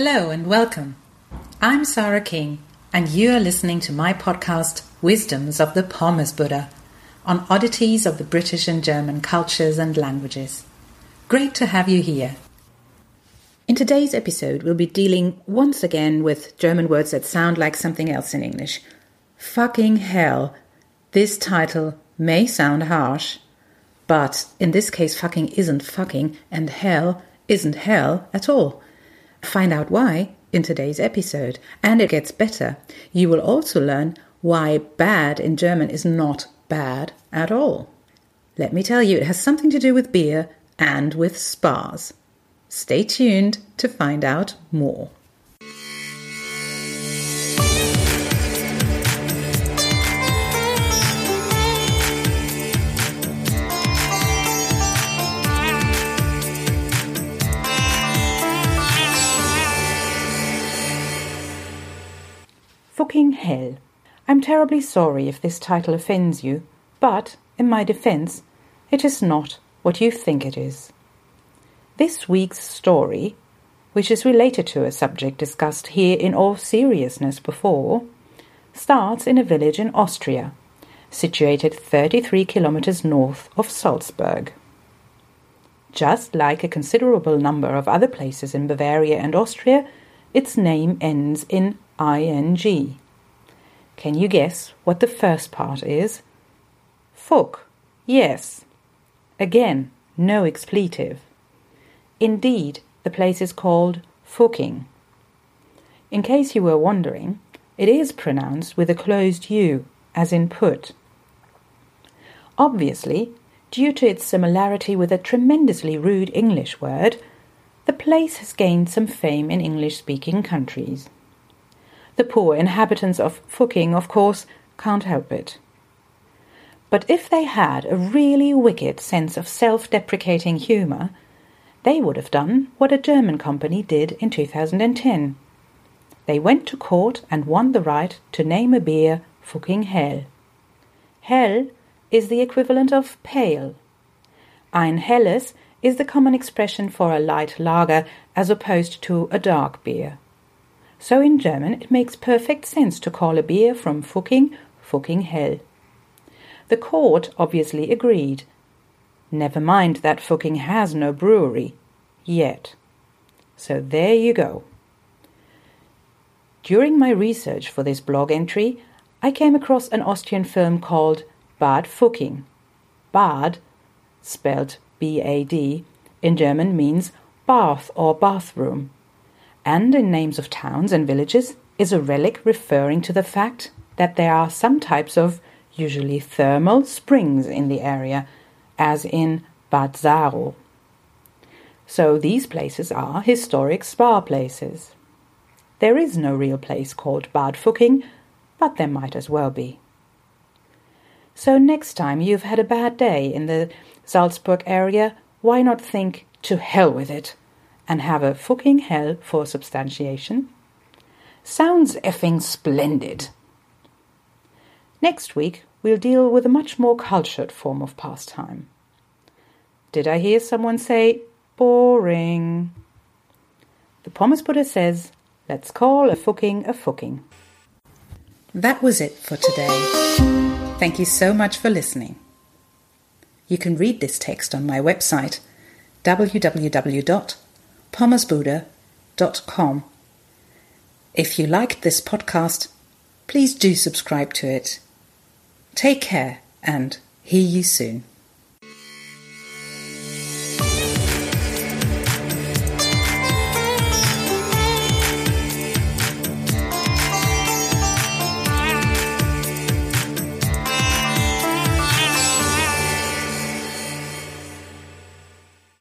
Hello and welcome. I'm Sarah King, and you are listening to my podcast, Wisdoms of the Pommes Buddha, on oddities of the British and German cultures and languages. Great to have you here. In today's episode, we'll be dealing once again with German words that sound like something else in English. Fucking hell. This title may sound harsh, but in this case, fucking isn't fucking, and hell isn't hell at all. Find out why in today's episode. And it gets better. You will also learn why bad in German is not bad at all. Let me tell you, it has something to do with beer and with spas. Stay tuned to find out more. Hell. I'm terribly sorry if this title offends you, but, in my defense, it is not what you think it is. This week's story, which is related to a subject discussed here in all seriousness before, starts in a village in Austria, situated 33 kilometers north of Salzburg. Just like a considerable number of other places in Bavaria and Austria, its name ends in ing. Can you guess what the first part is? Fuck, yes. Again, no expletive. Indeed, the place is called Fucking. In case you were wondering, it is pronounced with a closed U, as in put. Obviously, due to its similarity with a tremendously rude English word, the place has gained some fame in English speaking countries. The poor inhabitants of Fucking, of course, can't help it. But if they had a really wicked sense of self deprecating humour, they would have done what a German company did in 2010. They went to court and won the right to name a beer Fucking Hell. Hell is the equivalent of pale. Ein helles is the common expression for a light lager as opposed to a dark beer. So in German it makes perfect sense to call a beer from Fucking Fucking Hell. The court obviously agreed Never mind that Fucking has no brewery. Yet. So there you go. During my research for this blog entry, I came across an Austrian film called Bad Fucking. Bad, spelled B A D, in German means bath or bathroom, and in names of towns and villages is a relic referring to the fact that there are some types of, usually thermal, springs in the area as in Bad Saarow. So these places are historic spa places. There is no real place called Bad Fucking, but there might as well be. So next time you've had a bad day in the Salzburg area, why not think to hell with it and have a fucking hell for substantiation? Sounds effing splendid. Next week we'll deal with a much more cultured form of pastime. Did I hear someone say, boring? The Pommes Buddha says, let's call a fucking a fucking. That was it for today. Thank you so much for listening. You can read this text on my website www.pommesbuddha.com. If you liked this podcast, please do subscribe to it. Take care and hear you soon.